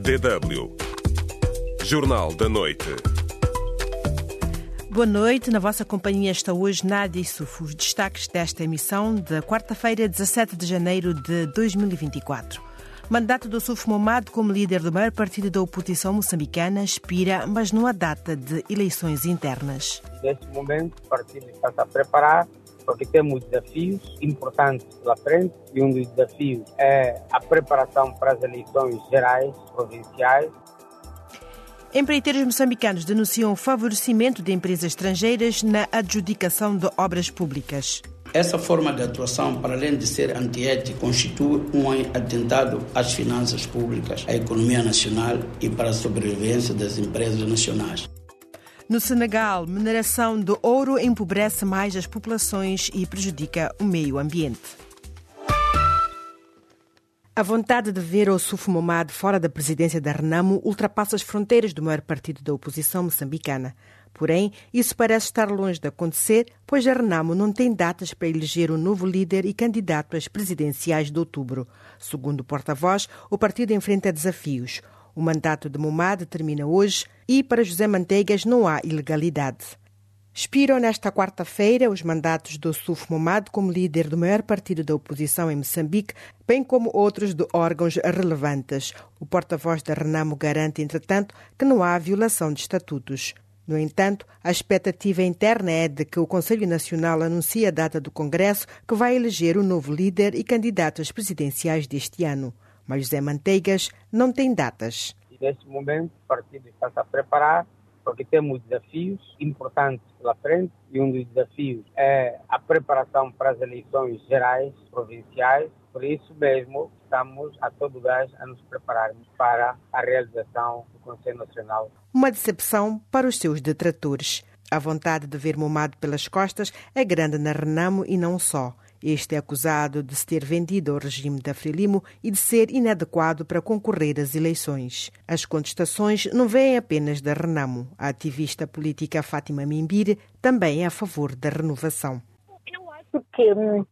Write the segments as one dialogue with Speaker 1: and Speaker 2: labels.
Speaker 1: DW Jornal da Noite.
Speaker 2: Boa noite, na vossa companhia está hoje Nádia Issoufo. Os destaques desta emissão de quarta-feira, 17 de janeiro de 2024. Mandato do Suf Momad como líder do maior partido da oposição moçambicana expira, mas não há data de eleições internas.
Speaker 3: Neste momento, o partido está a preparar porque temos desafios importantes pela frente e um dos desafios é a preparação para as eleições gerais provinciais.
Speaker 2: Empreiteiros moçambicanos denunciam o favorecimento de empresas estrangeiras na adjudicação de obras públicas.
Speaker 4: Essa forma de atuação, para além de ser antiética, constitui um atentado às finanças públicas, à economia nacional e para a sobrevivência das empresas nacionais.
Speaker 2: No Senegal, mineração de ouro empobrece mais as populações e prejudica o meio ambiente. A vontade de ver o Suf Momad fora da presidência da Renamo ultrapassa as fronteiras do maior partido da oposição moçambicana. Porém, isso parece estar longe de acontecer, pois a Renamo não tem datas para eleger o um novo líder e candidato às presidenciais de outubro. Segundo o porta-voz, o partido enfrenta desafios. O mandato de Momad termina hoje e para José Manteigas não há ilegalidade. Expiram nesta quarta-feira os mandatos do Suf Momad como líder do maior partido da oposição em Moçambique, bem como outros de órgãos relevantes. O porta-voz da Renamo garante, entretanto, que não há violação de estatutos. No entanto, a expectativa interna é de que o Conselho Nacional anuncie a data do Congresso que vai eleger o novo líder e candidato às presidenciais deste ano. Mas José Manteigas não tem datas.
Speaker 3: Neste momento, o partido está a preparar porque temos desafios importantes pela frente e um dos desafios é a preparação para as eleições gerais provinciais. Por isso mesmo, estamos a todo gás a nos prepararmos para a realização do Conselho Nacional.
Speaker 2: Uma decepção para os seus detratores. A vontade de ver Momado pelas costas é grande na Renamo e não só. Este é acusado de se ter vendido ao regime da Frelimo e de ser inadequado para concorrer às eleições. As contestações não vêm apenas da Renamo. A ativista política Fátima Mimbir também é a favor da renovação.
Speaker 5: Eu acho que hum,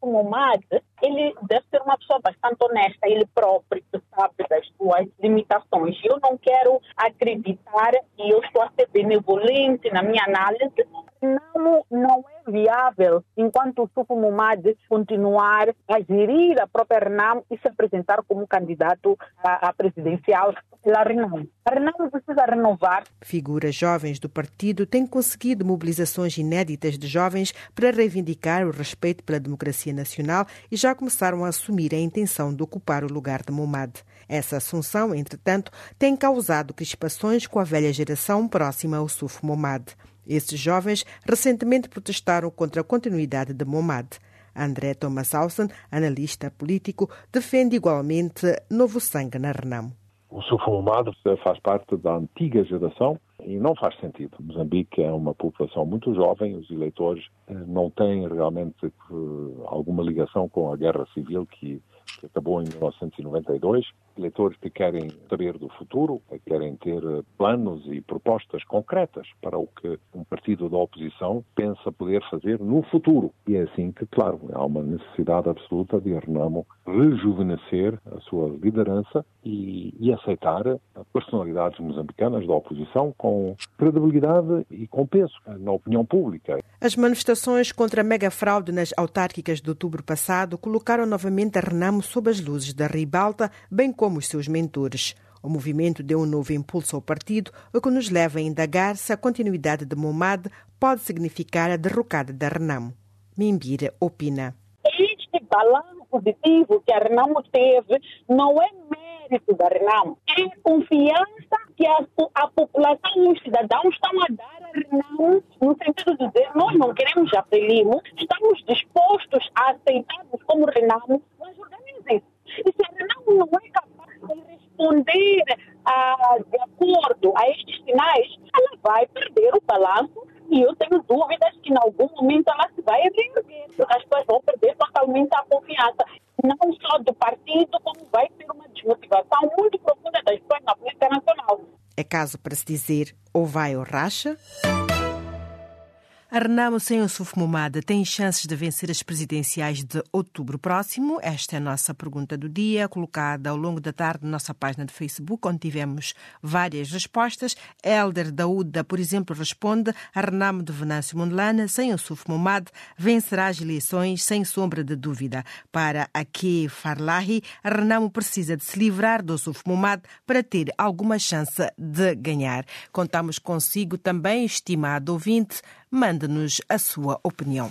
Speaker 5: o Momad, ele deve ser uma pessoa bastante honesta, ele próprio sabe das suas limitações. Eu não quero acreditar e eu estou a ser benevolente na minha análise. Não, não é viável, enquanto o Sufo Mumad continuar a gerir a própria Renam e se apresentar como candidato à, à presidencial pela Renam. A Renam precisa renovar.
Speaker 2: Figuras jovens do partido têm conseguido mobilizações inéditas de jovens para reivindicar o respeito pela democracia nacional e já começaram a assumir a intenção de ocupar o lugar de Mumad. Essa assunção, entretanto, tem causado crispações com a velha geração próxima ao Sufo Momad. Esses jovens recentemente protestaram contra a continuidade de Momad. André Thomas Alson, analista político, defende igualmente novo sangue na Renamo.
Speaker 6: O Momad faz parte da antiga geração e não faz sentido. Moçambique é uma população muito jovem, os eleitores não têm realmente alguma ligação com a guerra civil que, que acabou em 1992 eleitores que querem saber do futuro, que querem ter planos e propostas concretas para o que um partido da oposição pensa poder fazer no futuro. E é assim que, claro, há uma necessidade absoluta de Renamo rejuvenescer a sua liderança e, e aceitar personalidades moçambicanas da oposição com credibilidade e com peso na opinião pública.
Speaker 2: As manifestações contra a mega fraude nas autárquicas de outubro passado colocaram novamente a Renamo sob as luzes da ribalta, bem como os seus mentores. O movimento deu um novo impulso ao partido, o que nos leva a indagar se a continuidade de Momad pode significar a derrocada da Renamo. Mimbira opina.
Speaker 5: Este balanço positivo que a Renamo teve não é mérito da Renamo, é confiança que a, a população, os cidadãos estão a dar a Renamo, no sentido de dizer, nós não queremos Frelimo, estamos dispostos a aceitar-vos como Renamo, mas organizem-se. E se a Renamo não é capaz responder a, de acordo a estes sinais, ela vai perder o balanço e eu tenho dúvidas que em algum momento ela se vai reerguer, as pessoas vão perder totalmente a confiança, não só do partido, como vai ter uma desmotivação muito profunda das pessoas na política nacional.
Speaker 2: É caso para se dizer ou vai ou racha? Arnamo sem o Momada tem chances de vencer as presidenciais de outubro próximo? Esta é a nossa pergunta do dia, colocada ao longo da tarde na nossa página de Facebook, onde tivemos várias respostas. Elder Daúda, por exemplo, responde: Arnamo de Venâncio Mondlane, sem o Momad, vencerá as eleições sem sombra de dúvida. Para Aki Farlahi, Arnamo precisa de se livrar do Momad para ter alguma chance de ganhar. Contamos consigo também, estimado ouvinte, Mande-nos a sua opinião.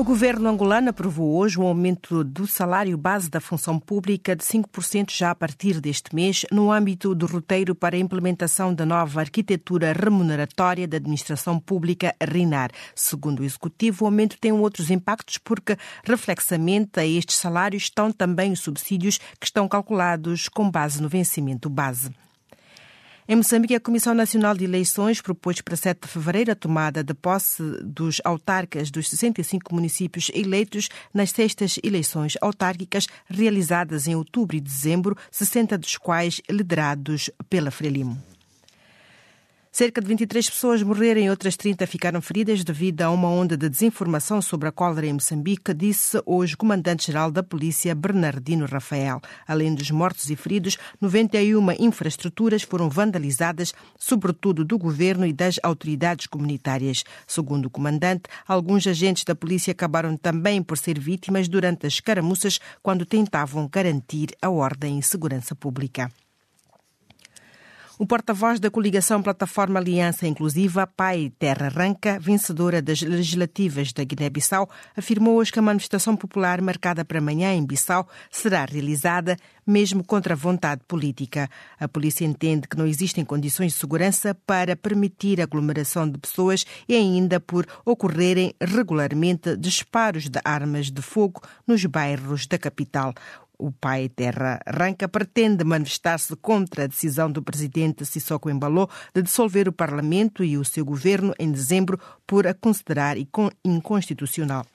Speaker 2: O governo angolano aprovou hoje um aumento do salário base da função pública de 5% já a partir deste mês, no âmbito do roteiro para a implementação da nova arquitetura remuneratória da administração pública RINAR. Segundo o executivo, o aumento tem outros impactos porque, reflexamente a estes salários, estão também os subsídios que estão calculados com base no vencimento base. Em Moçambique, a Comissão Nacional de Eleições propôs para 7 de fevereiro a tomada de posse dos autarcas dos 65 municípios eleitos nas sextas eleições autárquicas realizadas em outubro e dezembro, 60 dos quais liderados pela Frelimo. Cerca de 23 pessoas morreram e outras 30 ficaram feridas devido a uma onda de desinformação sobre a cólera em Moçambique, disse hoje o comandante-geral da polícia, Bernardino Rafael. Além dos mortos e feridos, 91 infraestruturas foram vandalizadas, sobretudo do governo e das autoridades comunitárias. Segundo o comandante, alguns agentes da polícia acabaram também por ser vítimas durante as caramuças quando tentavam garantir a ordem e segurança pública. O porta-voz da coligação Plataforma Aliança Inclusiva, Pai Terra Ranca, vencedora das legislativas da Guiné-Bissau, afirmou hoje que a manifestação popular marcada para amanhã em Bissau será realizada mesmo contra a vontade política. A polícia entende que não existem condições de segurança para permitir a aglomeração de pessoas e ainda por ocorrerem regularmente disparos de armas de fogo nos bairros da capital o pai Terra Ranca pretende manifestar-se contra a decisão do presidente Sissoko Embalo de dissolver o Parlamento e o seu governo em dezembro por a considerar inconstitucional.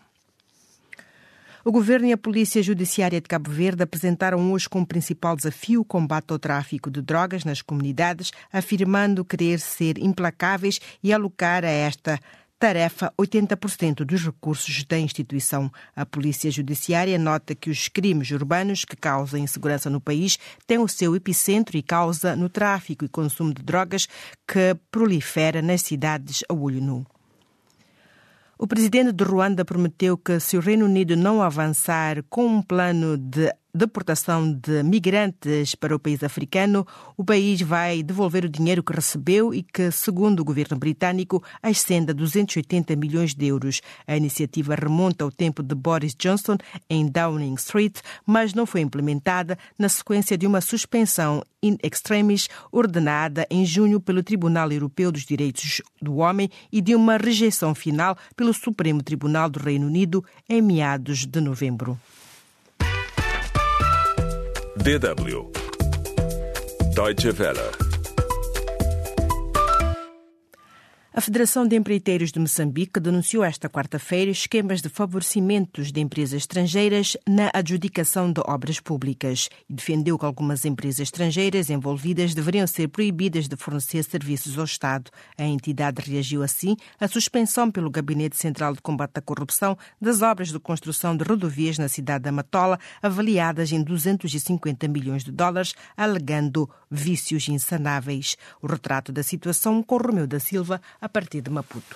Speaker 2: O governo e a Polícia Judiciária de Cabo Verde apresentaram hoje como principal desafio o combate ao tráfico de drogas nas comunidades, afirmando querer ser implacáveis e alocar a esta tarefa 80% dos recursos da instituição. A Polícia Judiciária nota que os crimes urbanos que causam insegurança no país têm o seu epicentro e causa no tráfico e consumo de drogas que prolifera nas cidades a olho nu. O presidente de Ruanda prometeu que, se o Reino Unido não avançar com um plano de deportação de migrantes para o país africano, o país vai devolver o dinheiro que recebeu e que, segundo o governo britânico, ascende a 280 milhões de euros. A iniciativa remonta ao tempo de Boris Johnson em Downing Street, mas não foi implementada na sequência de uma suspensão in extremis ordenada em junho pelo Tribunal Europeu dos Direitos do Homem e de uma rejeição final pelo Supremo Tribunal do Reino Unido em meados de novembro.
Speaker 1: DW Deutsche Welle
Speaker 2: A Federação de Empreiteiros de Moçambique denunciou esta quarta-feira esquemas de favorecimentos de empresas estrangeiras na adjudicação de obras públicas e defendeu que algumas empresas estrangeiras envolvidas deveriam ser proibidas de fornecer serviços ao Estado. A entidade reagiu assim à suspensão pelo Gabinete Central de Combate à Corrupção das obras de construção de rodovias na cidade da Matola, avaliadas em 250 milhões de dólares, alegando vícios insanáveis. O retrato da situação com Romeu da Silva a partir de Maputo.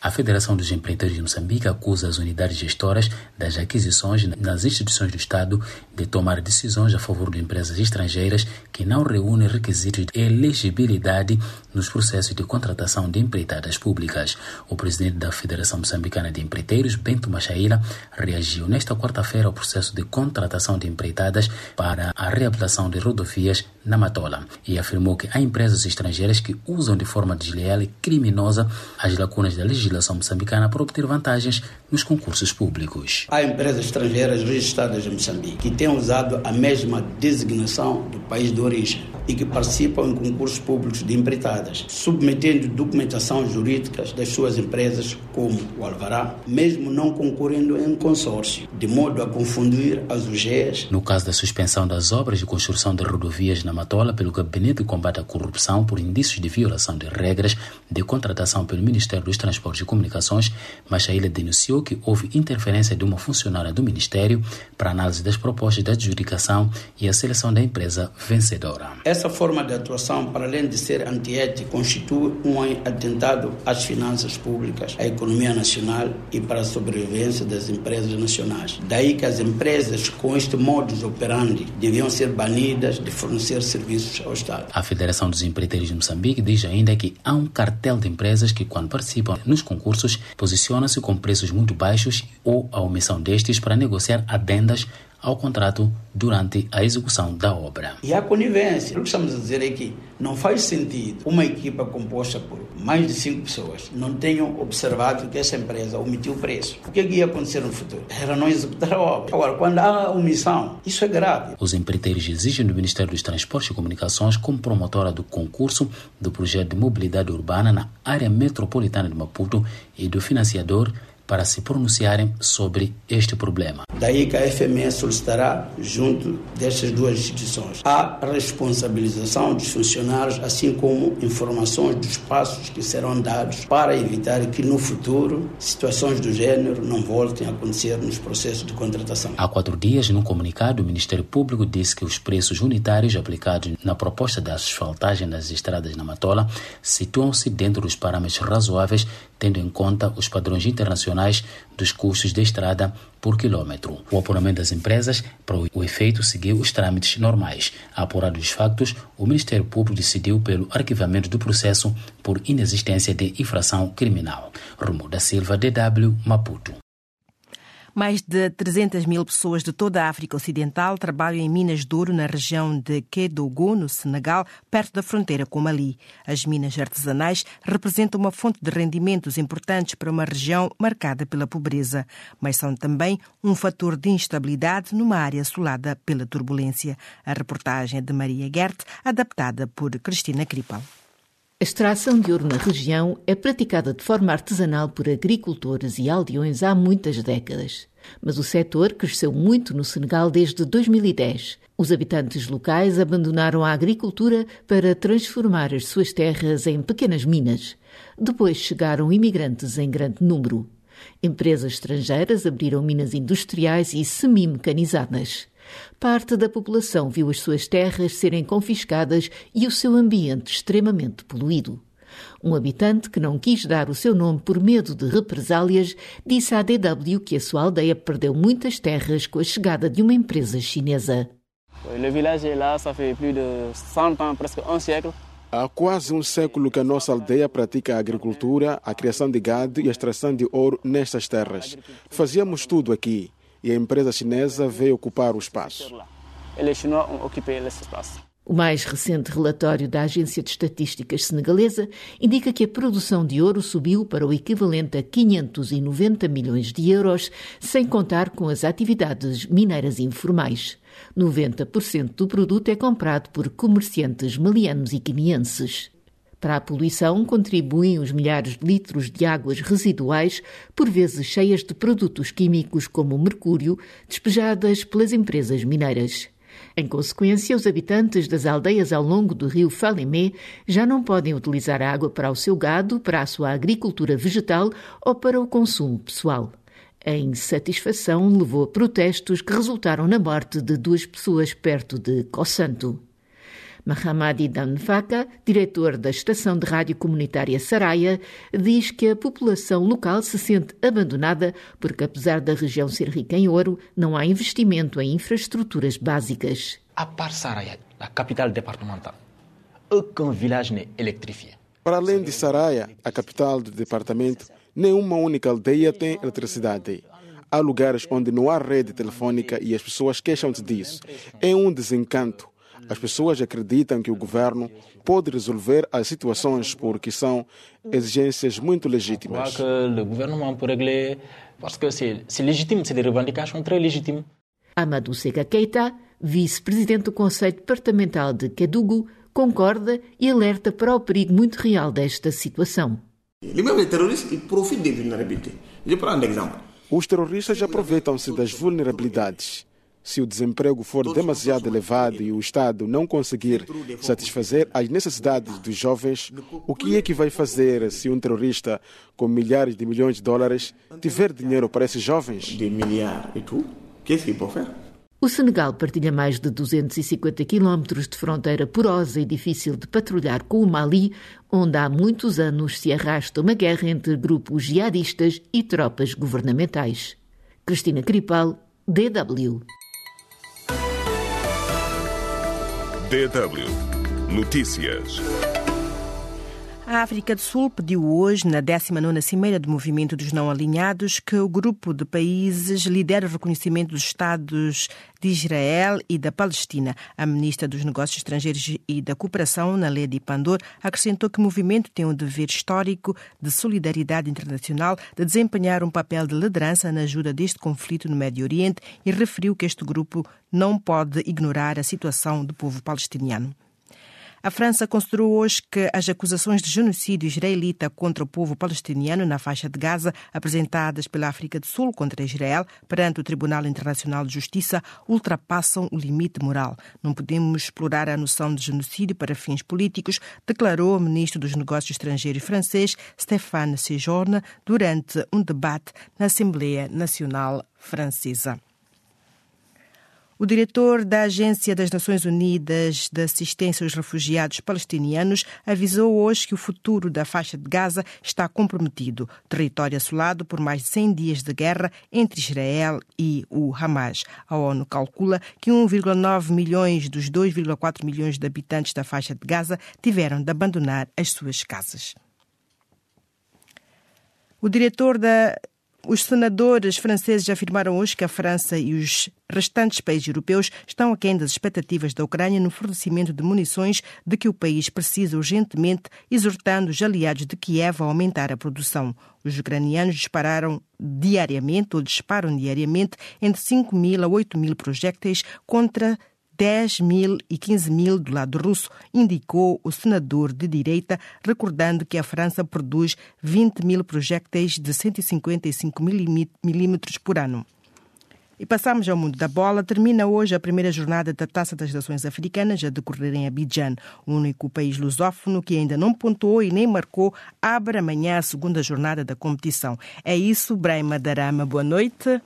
Speaker 7: A Federação dos Empreiteiros de Moçambique acusa as unidades gestoras das aquisições nas instituições do Estado de tomar decisões a favor de empresas estrangeiras que não reúnem requisitos de elegibilidade nos processos de contratação de empreitadas públicas. O presidente da Federação Moçambicana de Empreiteiros, Bento Machaíla, reagiu nesta quarta-feira ao processo de contratação de empreitadas para a reabilitação de rodovias na Matola. E afirmou que há empresas estrangeiras que usam de forma desleal e criminosa as lacunas da legislação moçambicana para obter vantagens nos concursos públicos.
Speaker 4: Há empresas estrangeiras registradas em Moçambique que têm usado a mesma designação do país de origem e que participam em concursos públicos de empreitadas, submetendo documentação jurídica das suas empresas, como o Alvará, mesmo não concorrendo em consórcio, de modo a confundir as UGEs.
Speaker 7: No caso da suspensão das obras de construção de rodovias na Matola pelo Gabinete de Combate à Corrupção por indícios de violação de regras de contratação pelo Ministério dos Transportes e Comunicações, Machaíla denunciou que houve interferência de uma funcionária do Ministério para análise das propostas de adjudicação e a seleção da empresa vencedora.
Speaker 4: Essa forma de atuação, para além de ser antiética, constitui um atentado às finanças públicas, à economia nacional e para a sobrevivência das empresas nacionais. Daí que as empresas com este modus operandi deviam ser banidas de fornecer serviços ao Estado.
Speaker 7: A Federação dos Empreiteiros de Moçambique diz ainda que há um cartel de empresas que, quando participam nos concursos, posiciona-se com preços muito baixos ou a omissão destes para negociar adendas ao contrato durante a execução da obra.
Speaker 4: E a conivência. O que estamos a dizer é que não faz sentido uma equipa composta por mais de cinco pessoas não tenham observado que essa empresa omitiu o preço. O que, é que ia acontecer no futuro? Era não executar a obra. Agora, quando há omissão, isso é grave.
Speaker 7: Os empreiteiros exigem do Ministério dos Transportes e Comunicações, como promotora do concurso do projeto de mobilidade urbana na área metropolitana de Maputo e do financiador para se pronunciarem sobre este problema.
Speaker 4: Daí que a FME solicitará, junto destas duas instituições, a responsabilização dos funcionários, assim como informações dos passos que serão dados para evitar que no futuro situações do gênero não voltem a acontecer nos processos de contratação.
Speaker 7: Há quatro dias, num comunicado, o Ministério Público disse que os preços unitários aplicados na proposta da asfaltagem das estradas na Matola situam-se dentro dos parâmetros razoáveis tendo em conta os padrões internacionais dos custos de estrada por quilômetro. O apuramento das empresas para o efeito seguiu os trâmites normais. Apurados os factos, o Ministério Público decidiu pelo arquivamento do processo por inexistência de infração criminal. Rumo da Silva, DW, Maputo.
Speaker 2: Mais de 300 mil pessoas de toda a África Ocidental trabalham em minas de ouro na região de Kédougou, no Senegal, perto da fronteira com Mali. As minas artesanais representam uma fonte de rendimentos importantes para uma região marcada pela pobreza, mas são também um fator de instabilidade numa área assolada pela turbulência. A reportagem é de Maria Gert, adaptada por Cristina Kripal.
Speaker 8: A extração de ouro na região é praticada de forma artesanal por agricultores e aldeões há muitas décadas. Mas o setor cresceu muito no Senegal desde 2010. Os habitantes locais abandonaram a agricultura para transformar as suas terras em pequenas minas. Depois chegaram imigrantes em grande número. Empresas estrangeiras abriram minas industriais e semi-mecanizadas. Parte da população viu as suas terras serem confiscadas e o seu ambiente extremamente poluído. Um habitante que não quis dar o seu nome por medo de represálias disse à DW que a sua aldeia perdeu muitas terras com a chegada de uma empresa chinesa.
Speaker 9: Há quase um século que a nossa aldeia pratica a agricultura, a criação de gado e a extração de ouro nestas terras. Fazíamos tudo aqui e a empresa chinesa veio ocupar o espaço.
Speaker 8: O mais recente relatório da Agência de Estatísticas Senegalesa indica que a produção de ouro subiu para o equivalente a 590 milhões de euros, sem contar com as atividades mineiras informais. 90% do produto é comprado por comerciantes malianos e quimienses. Para a poluição contribuem os milhares de litros de águas residuais, por vezes cheias de produtos químicos como mercúrio, despejadas pelas empresas mineiras. Em consequência, os habitantes das aldeias ao longo do rio Falemé já não podem utilizar a água para o seu gado, para a sua agricultura vegetal ou para o consumo pessoal. A insatisfação levou a protestos que resultaram na morte de duas pessoas perto de Cossanto. Mahamadi Danfaka, diretor da estação de rádio comunitária Saraya, diz que a população local se sente abandonada porque, apesar da região ser rica em ouro, não há investimento em infraestruturas básicas.
Speaker 10: A part Saraya, a capital departamental, aucun village n'est électrifié.
Speaker 9: Para além de Saraya, a capital do departamento, nenhuma única aldeia tem eletricidade. Há lugares onde não há rede telefônica e as pessoas queixam-se disso. É um desencanto. As pessoas acreditam que o governo pode resolver as situações porque são exigências muito legítimas.
Speaker 8: Amadou Sega Keita, vice-presidente do Conselho Departamental de Kedugu, concorda e alerta para o perigo muito real desta situação.
Speaker 9: Os terroristas aproveitam-se das vulnerabilidades. Se o desemprego for demasiado elevado e o Estado não conseguir satisfazer as necessidades dos jovens, o que é que vai fazer se um terrorista com milhares de milhões de dólares tiver dinheiro para esses jovens?
Speaker 4: De milhares e tudo? O que é que pode fazer?
Speaker 8: O Senegal partilha mais de 250 quilómetros de fronteira porosa e difícil de patrulhar com o Mali, onde há muitos anos se arrasta uma guerra entre grupos jihadistas e tropas governamentais. Cristina Cripal, DW.
Speaker 1: DW Notícias.
Speaker 2: A África do Sul pediu hoje, na 19ª Cimeira do Movimento dos Não Alinhados, que o grupo de países lidere o reconhecimento dos Estados de Israel e da Palestina. A ministra dos Negócios Estrangeiros e da Cooperação, Naledi Pandor, acrescentou que o movimento tem um dever histórico de solidariedade internacional de desempenhar um papel de liderança na ajuda deste conflito no Médio Oriente e referiu que este grupo não pode ignorar a situação do povo palestiniano. A França considerou hoje que as acusações de genocídio israelita contra o povo palestiniano na faixa de Gaza, apresentadas pela África do Sul contra Israel perante o Tribunal Internacional de Justiça, ultrapassam o limite moral. Não podemos explorar a noção de genocídio para fins políticos, declarou o ministro dos Negócios Estrangeiros francês Stéphane Séjourne durante um debate na Assembleia Nacional Francesa. O diretor da Agência das Nações Unidas de Assistência aos Refugiados Palestinianos avisou hoje que o futuro da faixa de Gaza está comprometido, território assolado por mais de 100 dias de guerra entre Israel e o Hamas. A ONU calcula que 1,9 milhões dos 2,4 milhões de habitantes da faixa de Gaza tiveram de abandonar as suas casas. O diretor da os senadores franceses afirmaram hoje que a França e os restantes países europeus estão aquém das expectativas da Ucrânia no fornecimento de munições de que o país precisa urgentemente, exortando os aliados de Kiev a aumentar a produção. Os ucranianos dispararam diariamente ou disparam diariamente entre 5 mil a 8 mil projéteis contra 10 mil e 15 mil do lado russo, indicou o senador de direita, recordando que a França produz 20 mil projéteis de 155 milímetros por ano. E passamos ao mundo da bola. Termina hoje a primeira jornada da Taça das Nações Africanas a decorrer em Abidjan. O único país lusófono que ainda não pontuou e nem marcou abre amanhã a segunda jornada da competição. É isso, Brahma Darama. Boa noite.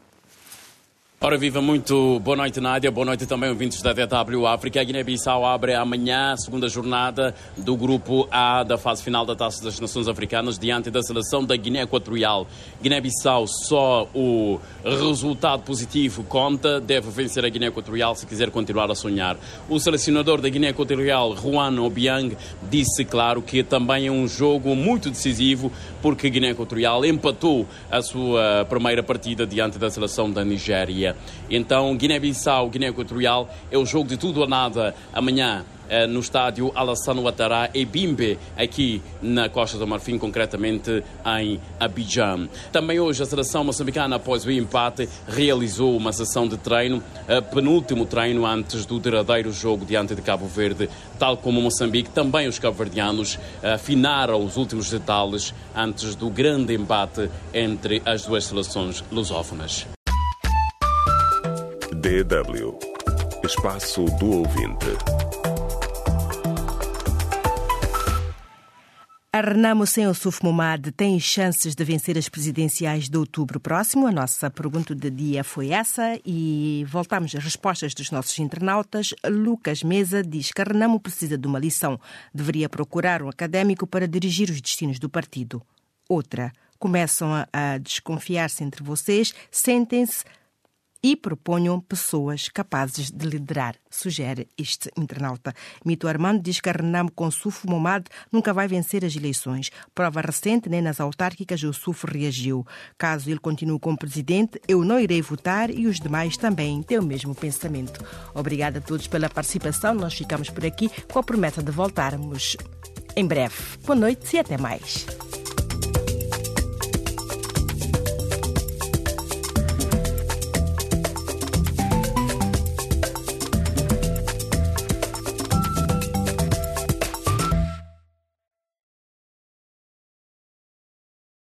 Speaker 11: Ora viva, muito boa noite Nádia, boa noite também ouvintes da DW África. A Guiné-Bissau abre amanhã a segunda jornada do grupo A da fase final da Taça das Nações Africanas diante da seleção da Guiné Equatorial. Guiné-Bissau só o resultado positivo conta, deve vencer a Guiné Equatorial se quiser continuar a sonhar. O selecionador da Guiné Equatorial, Juan Obiang, disse claro que também é um jogo muito decisivo porque a Guiné Equatorial empatou a sua primeira partida diante da seleção da Nigéria. Então, Guiné-Bissau, Guiné Equatorial é o jogo de tudo ou nada amanhã eh, no estádio Alassane Ouattara e Bimbe, aqui na Costa do Marfim, concretamente em Abidjan. Também hoje a seleção moçambicana, após o empate, realizou uma sessão de treino, eh, penúltimo treino antes do derradeiro jogo diante de Cabo Verde, tal como Moçambique. Também os cabo-verdianos afinaram os últimos detalhes antes do grande embate entre as duas seleções lusófonas.
Speaker 1: DW Espaço do Ouvinte.
Speaker 2: A Renamo sem Ossuf Momad tem chances de vencer as presidenciais de outubro próximo? A nossa pergunta de dia foi essa e voltamos às respostas dos nossos internautas. Lucas Mesa diz que a Renamo precisa de uma lição. Deveria procurar um académico para dirigir os destinos do partido. Outra, começam a, a desconfiar-se entre vocês, sentem-se e proponham pessoas capazes de liderar, sugere este internauta. Mito Armando diz que Renamo com Sufo Momad nunca vai vencer as eleições. Prova recente, nem nas autárquicas o Sufo reagiu. Caso ele continue como presidente, eu não irei votar e os demais também têm o mesmo pensamento. Obrigada a todos pela participação. Nós ficamos por aqui com a promessa de voltarmos em breve. Boa noite e até mais.